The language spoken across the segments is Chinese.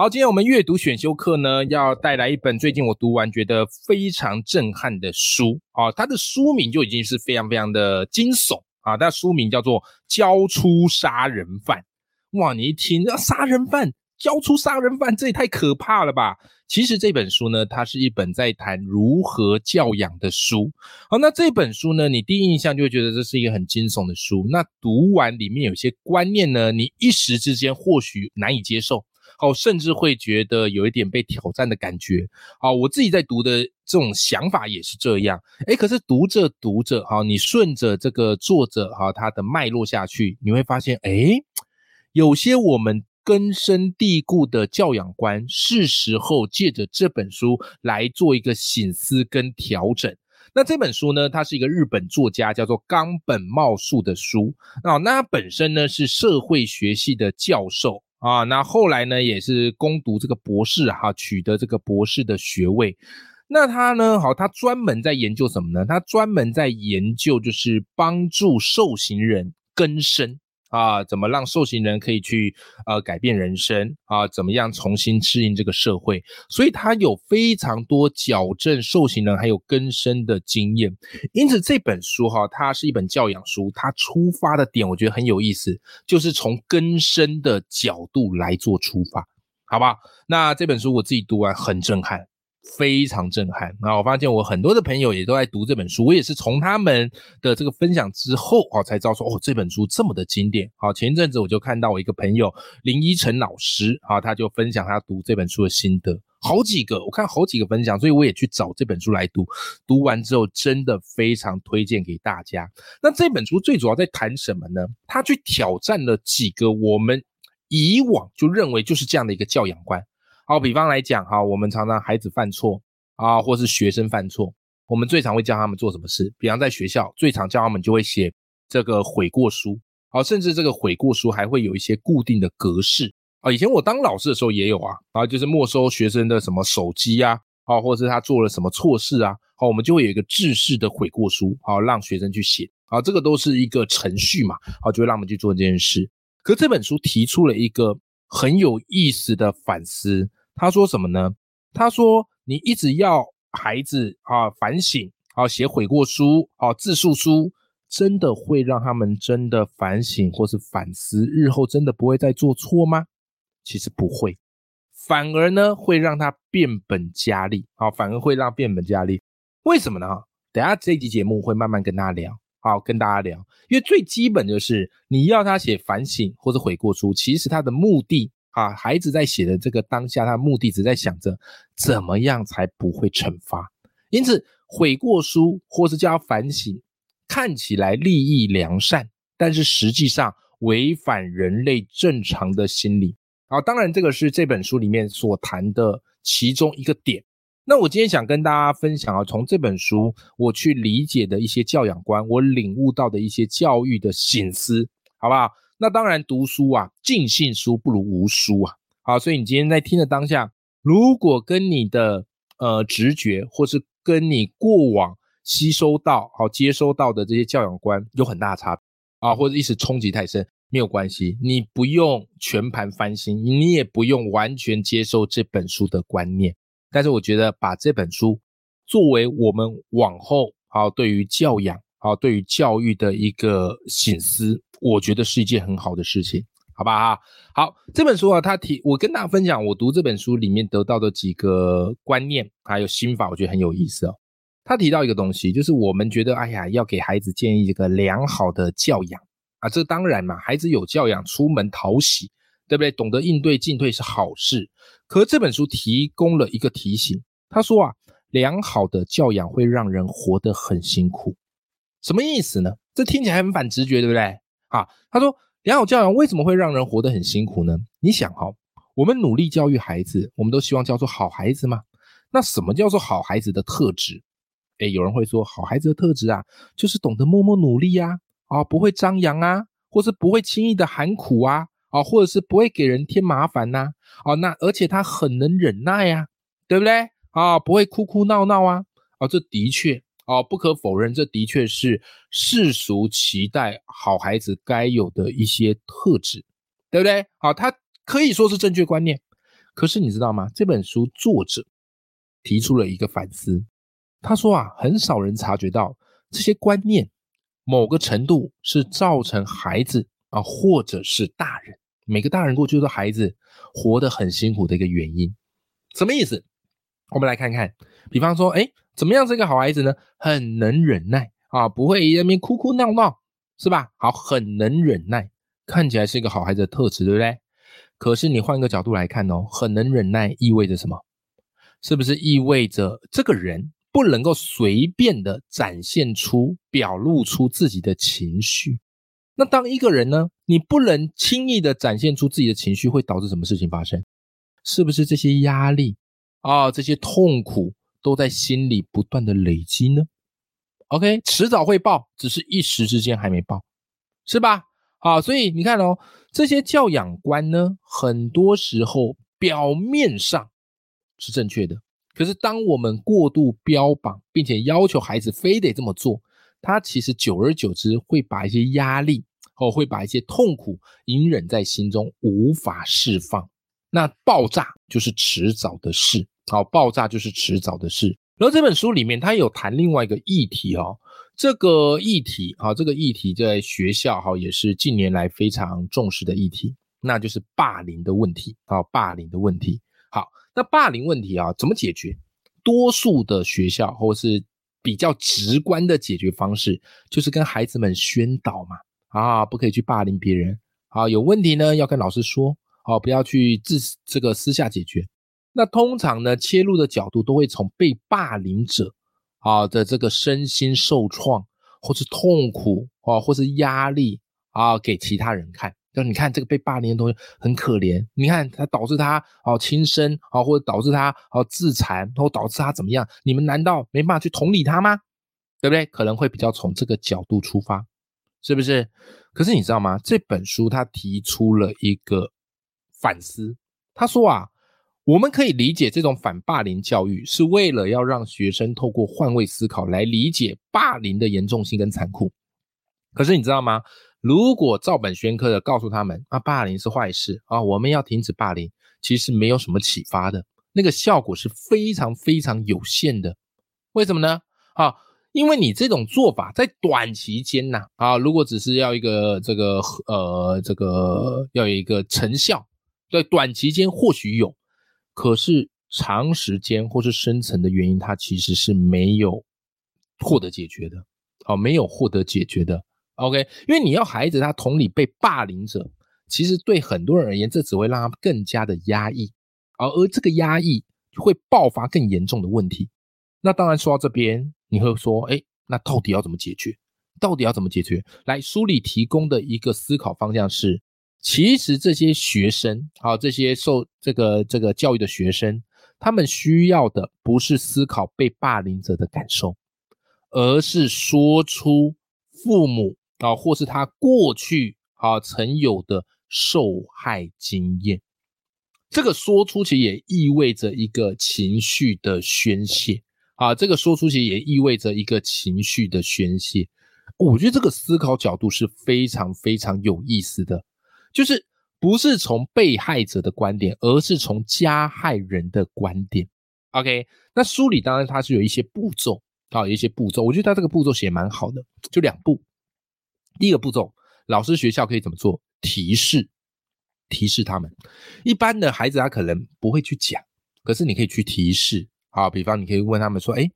好，今天我们阅读选修课呢，要带来一本最近我读完觉得非常震撼的书啊，它的书名就已经是非常非常的惊悚啊，它书名叫做《交出杀人犯》。哇，你一听啊，杀人犯交出杀人犯，这也太可怕了吧！其实这本书呢，它是一本在谈如何教养的书。好，那这本书呢，你第一印象就会觉得这是一个很惊悚的书。那读完里面有些观念呢，你一时之间或许难以接受，哦，甚至会觉得有一点被挑战的感觉。好，我自己在读的这种想法也是这样。诶，可是读着读着，哈，你顺着这个作者哈他的脉络下去，你会发现，诶，有些我们根深蒂固的教养观，是时候借着这本书来做一个醒思跟调整。那这本书呢，它是一个日本作家叫做冈本茂树的书啊。那他本身呢是社会学系的教授啊，那后来呢也是攻读这个博士哈、取得这个博士的学位。那他呢，好，他专门在研究什么呢？他专门在研究就是帮助受刑人更生。啊，怎么让受刑人可以去呃改变人生啊？怎么样重新适应这个社会？所以他有非常多矫正受刑人还有更生的经验。因此这本书哈，它是一本教养书，它出发的点我觉得很有意思，就是从更生的角度来做出发，好吧？那这本书我自己读完很震撼。非常震撼。那我发现我很多的朋友也都在读这本书，我也是从他们的这个分享之后啊，才知道说哦，这本书这么的经典。好，前一阵子我就看到我一个朋友林依晨老师啊，他就分享他读这本书的心得，好几个，我看好几个分享，所以我也去找这本书来读。读完之后，真的非常推荐给大家。那这本书最主要在谈什么呢？他去挑战了几个我们以往就认为就是这样的一个教养观。好，比方来讲哈，我们常常孩子犯错啊，或是学生犯错，我们最常会教他们做什么事？比方在学校，最常教他们就会写这个悔过书，好，甚至这个悔过书还会有一些固定的格式啊。以前我当老师的时候也有啊，然后就是没收学生的什么手机啊，啊，或是他做了什么错事啊，好，我们就会有一个制式的悔过书，好，让学生去写，啊，这个都是一个程序嘛，好，就会让我们去做这件事。可这本书提出了一个很有意思的反思。他说什么呢？他说你一直要孩子啊反省啊写悔过书啊自述书，真的会让他们真的反省或是反思，日后真的不会再做错吗？其实不会，反而呢会让他变本加厉啊，反而会让变本加厉。为什么呢？等下这集节目会慢慢跟大家聊，好跟大家聊，因为最基本就是你要他写反省或者悔过书，其实他的目的。啊，孩子在写的这个当下，他的目的只在想着怎么样才不会惩罚。因此，悔过书或是叫反省，看起来利益良善，但是实际上违反人类正常的心理。啊，当然这个是这本书里面所谈的其中一个点。那我今天想跟大家分享啊，从这本书我去理解的一些教养观，我领悟到的一些教育的醒思，好不好？那当然，读书啊，尽信书不如无书啊。好，所以你今天在听的当下，如果跟你的呃直觉，或是跟你过往吸收到、好接收到的这些教养观有很大的差别啊，或者一时冲击太深，没有关系，你不用全盘翻新，你也不用完全接受这本书的观念。但是我觉得把这本书作为我们往后好对于教养、好对于教育的一个醒思。我觉得是一件很好的事情，好不好？好，这本书啊，他提我跟大家分享，我读这本书里面得到的几个观念还有心法，我觉得很有意思哦。他提到一个东西，就是我们觉得，哎呀，要给孩子建立一个良好的教养啊，这当然嘛，孩子有教养，出门讨喜，对不对？懂得应对进退是好事。可这本书提供了一个提醒，他说啊，良好的教养会让人活得很辛苦，什么意思呢？这听起来很反直觉，对不对？啊，他说良好教养为什么会让人活得很辛苦呢？你想哈，我们努力教育孩子，我们都希望教出好孩子吗？那什么叫做好孩子的特质？哎，有人会说，好孩子的特质啊，就是懂得默默努力呀，啊，不会张扬啊，或是不会轻易的喊苦啊，啊，或者是不会给人添麻烦呐，啊，那而且他很能忍耐呀，对不对？啊，不会哭哭闹闹啊，啊，这的确，啊，不可否认，这的确是世俗期待好孩子该有的一些特质，对不对？好，他可以说是正确观念，可是你知道吗？这本书作者提出了一个反思。他说啊，很少人察觉到这些观念某个程度是造成孩子啊，或者是大人，每个大人过去都孩子活得很辛苦的一个原因。什么意思？我们来看看，比方说，哎，怎么样是一个好孩子呢？很能忍耐啊，不会一边哭哭闹闹，是吧？好，很能忍耐，看起来是一个好孩子的特质，对不对？可是你换个角度来看哦，很能忍耐意味着什么？是不是意味着这个人？不能够随便的展现出、表露出自己的情绪。那当一个人呢，你不能轻易的展现出自己的情绪，会导致什么事情发生？是不是这些压力啊、这些痛苦都在心里不断的累积呢？OK，迟早会爆，只是一时之间还没爆，是吧？啊，所以你看哦，这些教养观呢，很多时候表面上是正确的。可是，当我们过度标榜，并且要求孩子非得这么做，他其实久而久之会把一些压力，哦，会把一些痛苦隐忍在心中，无法释放。那爆炸就是迟早的事，好，爆炸就是迟早的事。然后这本书里面，他有谈另外一个议题哦，这个议题，好，这个议题在学校哈也是近年来非常重视的议题，那就是霸凌的问题，啊，霸凌的问题。好，那霸凌问题啊，怎么解决？多数的学校或是比较直观的解决方式，就是跟孩子们宣导嘛，啊，不可以去霸凌别人，啊，有问题呢要跟老师说，啊，不要去自这个私下解决。那通常呢，切入的角度都会从被霸凌者啊的这个身心受创，或是痛苦啊，或是压力啊，给其他人看。就你看这个被霸凌的东西很可怜，你看他导致他哦轻生啊，或者导致他哦自残，或导致他怎么样？你们难道没办法去同理他吗？对不对？可能会比较从这个角度出发，是不是？可是你知道吗？这本书他提出了一个反思，他说啊，我们可以理解这种反霸凌教育是为了要让学生透过换位思考来理解霸凌的严重性跟残酷。可是你知道吗？如果照本宣科的告诉他们啊，霸凌是坏事啊，我们要停止霸凌，其实没有什么启发的，那个效果是非常非常有限的。为什么呢？啊，因为你这种做法在短期间呐，啊，如果只是要一个这个呃这个要有一个成效，在短期间或许有，可是长时间或是深层的原因，它其实是没有获得解决的，哦，没有获得解决的。OK，因为你要孩子他同理被霸凌者，其实对很多人而言，这只会让他更加的压抑，而而这个压抑会爆发更严重的问题。那当然说到这边，你会说，哎，那到底要怎么解决？到底要怎么解决？来，书里提供的一个思考方向是，其实这些学生，好，这些受这个这个教育的学生，他们需要的不是思考被霸凌者的感受，而是说出父母。啊，或是他过去啊曾有的受害经验，这个说出其实也意味着一个情绪的宣泄啊，这个说出其实也意味着一个情绪的宣泄。我觉得这个思考角度是非常非常有意思的，就是不是从被害者的观点，而是从加害人的观点。OK，那书里当然它是有一些步骤啊，有一些步骤，我觉得它这个步骤写蛮好的，就两步。第一个步骤，老师学校可以怎么做？提示，提示他们。一般的孩子他可能不会去讲，可是你可以去提示啊。比方你可以问他们说：“哎，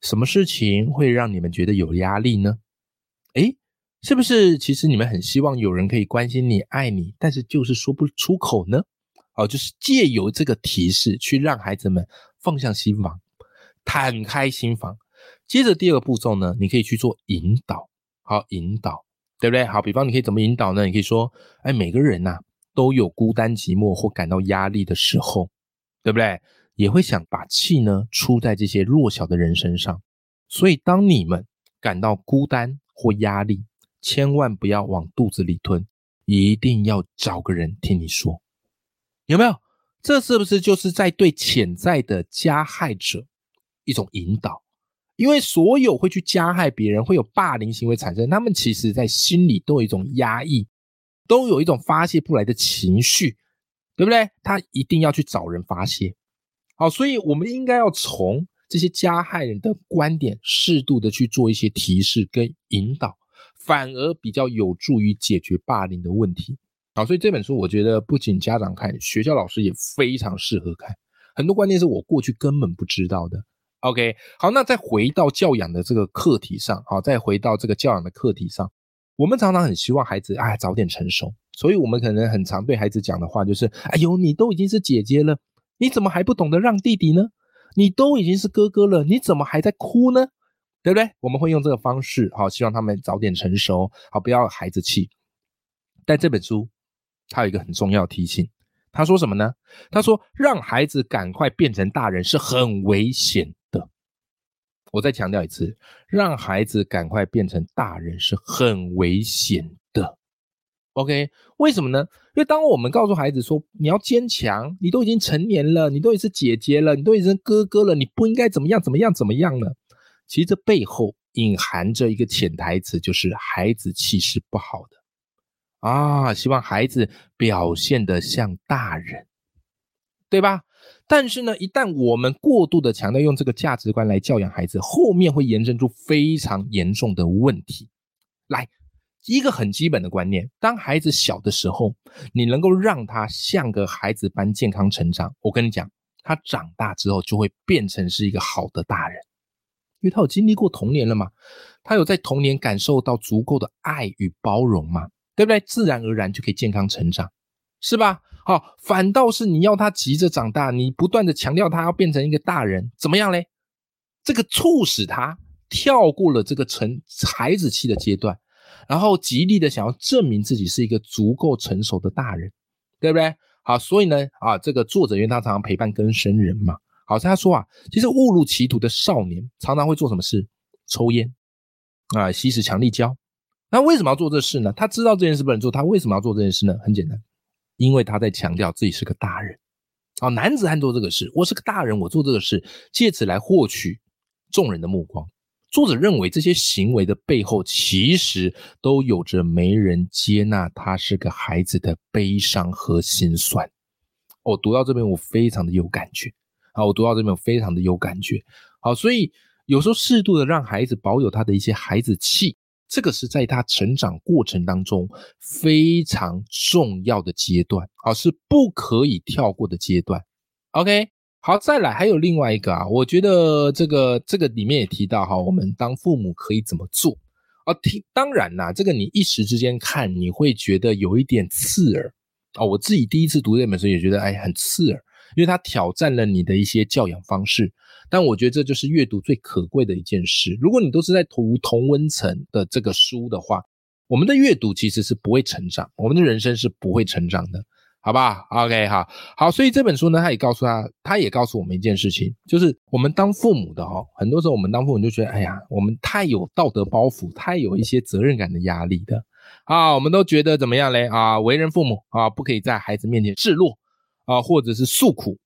什么事情会让你们觉得有压力呢？是不是其实你们很希望有人可以关心你、爱你，但是就是说不出口呢？哦，就是借由这个提示去让孩子们放下心房，坦开心房。接着第二个步骤呢，你可以去做引导，好，引导。对不对？好，比方你可以怎么引导呢？你可以说，哎，每个人呐都有孤单寂寞或感到压力的时候，对不对？也会想把气呢出在这些弱小的人身上。所以，当你们感到孤单或压力，千万不要往肚子里吞，一定要找个人听你说，有没有？这是不是就是在对潜在的加害者一种引导？因为所有会去加害别人、会有霸凌行为产生，他们其实在心里都有一种压抑，都有一种发泄不来的情绪，对不对？他一定要去找人发泄。好，所以我们应该要从这些加害人的观点，适度的去做一些提示跟引导，反而比较有助于解决霸凌的问题。好，所以这本书我觉得不仅家长看，学校老师也非常适合看，很多观念是我过去根本不知道的。OK，好，那再回到教养的这个课题上，好，再回到这个教养的课题上，我们常常很希望孩子哎早点成熟，所以我们可能很常对孩子讲的话就是：哎呦，你都已经是姐姐了，你怎么还不懂得让弟弟呢？你都已经是哥哥了，你怎么还在哭呢？对不对？我们会用这个方式，好，希望他们早点成熟，好，不要孩子气。但这本书它有一个很重要的提醒，他说什么呢？他说让孩子赶快变成大人是很危险的。我再强调一次，让孩子赶快变成大人是很危险的。OK，为什么呢？因为当我们告诉孩子说你要坚强，你都已经成年了，你都已经是姐姐了，你都已经哥哥了，你不应该怎么样怎么样怎么样了？其实这背后隐含着一个潜台词，就是孩子气是不好的啊，希望孩子表现得像大人，对吧？但是呢，一旦我们过度的强调用这个价值观来教养孩子，后面会延伸出非常严重的问题。来，一个很基本的观念：当孩子小的时候，你能够让他像个孩子般健康成长，我跟你讲，他长大之后就会变成是一个好的大人，因为他有经历过童年了嘛，他有在童年感受到足够的爱与包容嘛，对不对？自然而然就可以健康成长，是吧？好，反倒是你要他急着长大，你不断的强调他要变成一个大人，怎么样嘞？这个促使他跳过了这个成孩子气的阶段，然后极力的想要证明自己是一个足够成熟的大人，对不对？好，所以呢，啊，这个作者因为他常常陪伴跟生人嘛，好，他说啊，其实误入歧途的少年常常会做什么事？抽烟啊，吸食强力胶。那为什么要做这事呢？他知道这件事不能做，他为什么要做这件事呢？很简单。因为他在强调自己是个大人，啊，男子汉做这个事，我是个大人，我做这个事，借此来获取众人的目光。作者认为这些行为的背后，其实都有着没人接纳他是个孩子的悲伤和心酸。我读到这边，我非常的有感觉。好，我读到这边，我非常的有感觉。好，所以有时候适度的让孩子保有他的一些孩子气。这个是在他成长过程当中非常重要的阶段啊，是不可以跳过的阶段。OK，好，再来还有另外一个啊，我觉得这个这个里面也提到哈，我们当父母可以怎么做啊？听，当然啦，这个你一时之间看你会觉得有一点刺耳啊。我自己第一次读这本书也觉得哎很刺耳，因为它挑战了你的一些教养方式。但我觉得这就是阅读最可贵的一件事。如果你都是在读同温层的这个书的话，我们的阅读其实是不会成长，我们的人生是不会成长的，好吧？OK，好，好。所以这本书呢，他也告诉他，他也告诉我们一件事情，就是我们当父母的哈，很多时候我们当父母就觉得，哎呀，我们太有道德包袱，太有一些责任感的压力的啊，我们都觉得怎么样嘞？啊，为人父母啊，不可以在孩子面前示弱啊，或者是诉苦，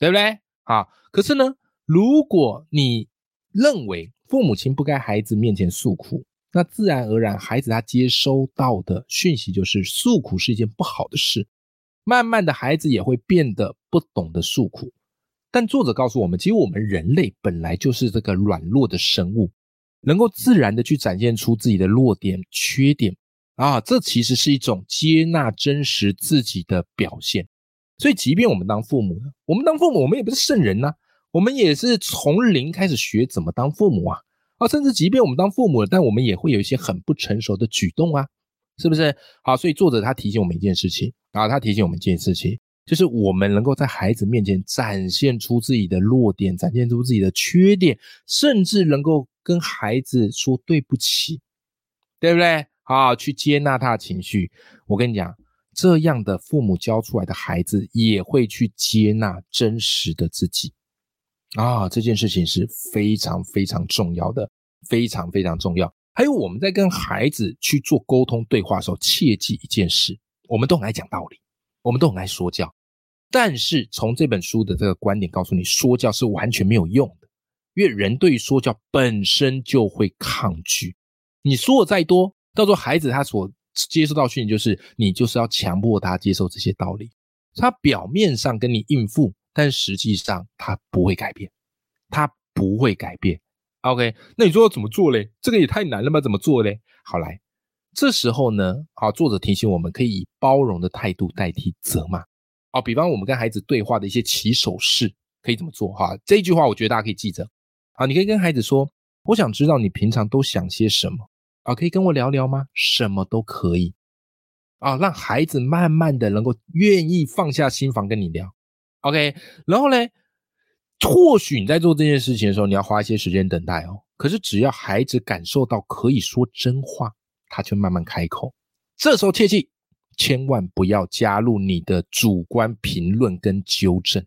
对不对？啊，可是呢？如果你认为父母亲不该孩子面前诉苦，那自然而然孩子他接收到的讯息就是诉苦是一件不好的事。慢慢的孩子也会变得不懂得诉苦。但作者告诉我们，其实我们人类本来就是这个软弱的生物，能够自然的去展现出自己的弱点、缺点啊，这其实是一种接纳真实自己的表现。所以，即便我们当父母，我们当父母，我们也不是圣人呐。我们也是从零开始学怎么当父母啊，啊，甚至即便我们当父母，但我们也会有一些很不成熟的举动啊，是不是？好，所以作者他提醒我们一件事情啊，他提醒我们一件事情，就是我们能够在孩子面前展现出自己的弱点，展现出自己的缺点，甚至能够跟孩子说对不起，对不对？好，去接纳他的情绪。我跟你讲，这样的父母教出来的孩子也会去接纳真实的自己。啊，这件事情是非常非常重要的，非常非常重要。还有我们在跟孩子去做沟通对话的时候，切记一件事：我们都很爱讲道理，我们都很爱说教。但是从这本书的这个观点告诉你，说教是完全没有用的，因为人对于说教本身就会抗拒。你说的再多，到时候孩子他所接受到训练就是你就是要强迫他接受这些道理。他表面上跟你应付，但实际上他不会改变，他不会改变。OK，那你说要怎么做嘞？这个也太难了吧？怎么做嘞？好来，这时候呢，好，作者提醒我们可以以包容的态度代替责骂。哦，比方我们跟孩子对话的一些起手式，可以怎么做？哈，这一句话我觉得大家可以记着。啊，你可以跟孩子说：“我想知道你平常都想些什么啊？可以跟我聊聊吗？什么都可以。”啊，让孩子慢慢的能够愿意放下心房跟你聊。OK，然后呢？或许你在做这件事情的时候，你要花一些时间等待哦。可是只要孩子感受到可以说真话，他就慢慢开口。这时候切记，千万不要加入你的主观评论跟纠正。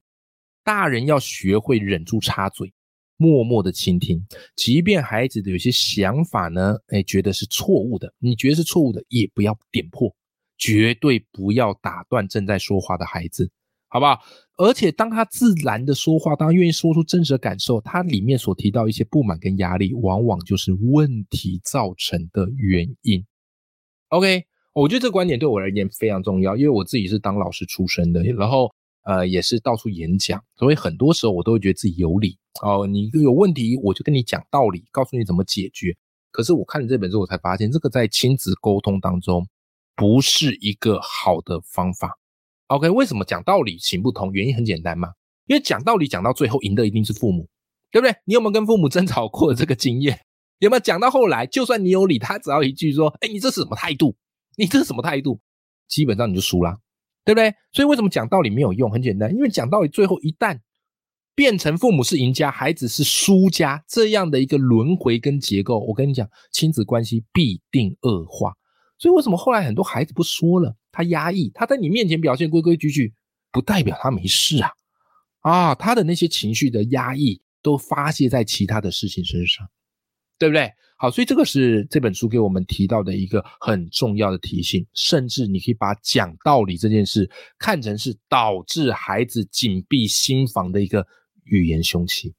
大人要学会忍住插嘴，默默的倾听。即便孩子的有些想法呢，哎，觉得是错误的，你觉得是错误的，也不要点破，绝对不要打断正在说话的孩子。好不好？而且当他自然的说话，当愿意说出真实的感受，他里面所提到一些不满跟压力，往往就是问题造成的原因。OK，我觉得这个观点对我而言非常重要，因为我自己是当老师出身的，然后呃也是到处演讲，所以很多时候我都会觉得自己有理哦。你有问题，我就跟你讲道理，告诉你怎么解决。可是我看了这本书，我才发现这个在亲子沟通当中不是一个好的方法。OK，为什么讲道理行不通？原因很简单嘛，因为讲道理讲到最后赢的一定是父母，对不对？你有没有跟父母争吵过这个经验？有没有讲到后来，就算你有理，他只要一句说：“哎，你这是什么态度？你这是什么态度？”基本上你就输了，对不对？所以为什么讲道理没有用？很简单，因为讲道理最后一旦变成父母是赢家，孩子是输家这样的一个轮回跟结构，我跟你讲，亲子关系必定恶化。所以为什么后来很多孩子不说了？他压抑，他在你面前表现规规矩矩，不代表他没事啊！啊，他的那些情绪的压抑都发泄在其他的事情身上，对不对？好，所以这个是这本书给我们提到的一个很重要的提醒。甚至你可以把讲道理这件事看成是导致孩子紧闭心房的一个语言凶器。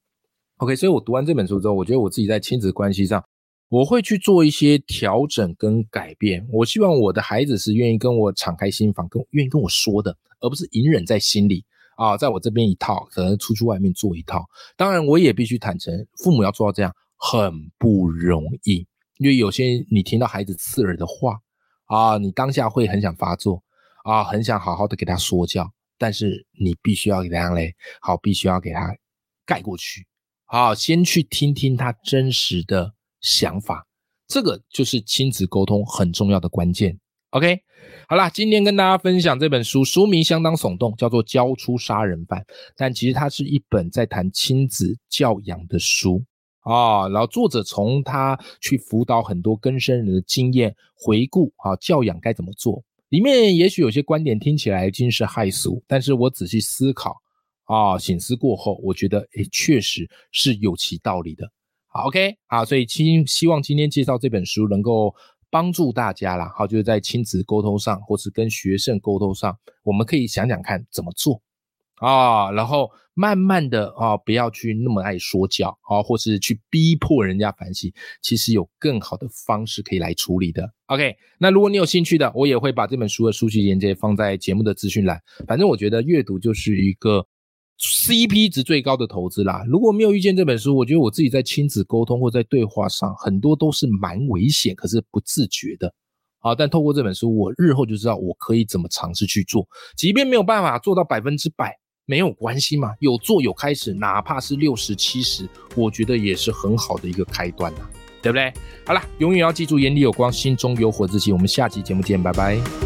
OK，所以我读完这本书之后，我觉得我自己在亲子关系上。我会去做一些调整跟改变。我希望我的孩子是愿意跟我敞开心房，跟愿意跟我说的，而不是隐忍在心里啊，在我这边一套，可能出去外面做一套。当然，我也必须坦诚，父母要做到这样很不容易，因为有些你听到孩子刺耳的话啊，你当下会很想发作啊，很想好好的给他说教，但是你必须要给他嘞，好，必须要给他盖过去，好，先去听听他真实的。想法，这个就是亲子沟通很重要的关键。OK，好啦，今天跟大家分享这本书，书名相当耸动，叫做《教出杀人犯》，但其实它是一本在谈亲子教养的书啊。然后作者从他去辅导很多更生人的经验回顾啊，教养该怎么做。里面也许有些观点听起来惊世骇俗，但是我仔细思考啊，醒思过后，我觉得诶，确实是有其道理的。好，OK，好，所以希希望今天介绍这本书能够帮助大家啦。好，就是在亲子沟通上，或是跟学生沟通上，我们可以想想看怎么做啊，然后慢慢的啊，不要去那么爱说教啊，或是去逼迫人家反省，其实有更好的方式可以来处理的。OK，那如果你有兴趣的，我也会把这本书的书籍链接放在节目的资讯栏。反正我觉得阅读就是一个。CP 值最高的投资啦！如果没有遇见这本书，我觉得我自己在亲子沟通或在对话上，很多都是蛮危险，可是不自觉的。好，但透过这本书，我日后就知道我可以怎么尝试去做。即便没有办法做到百分之百，没有关系嘛，有做有开始，哪怕是六十七十，我觉得也是很好的一个开端呐，对不对？好了，永远要记住，眼里有光，心中有火自己。我们下期节目见，拜拜。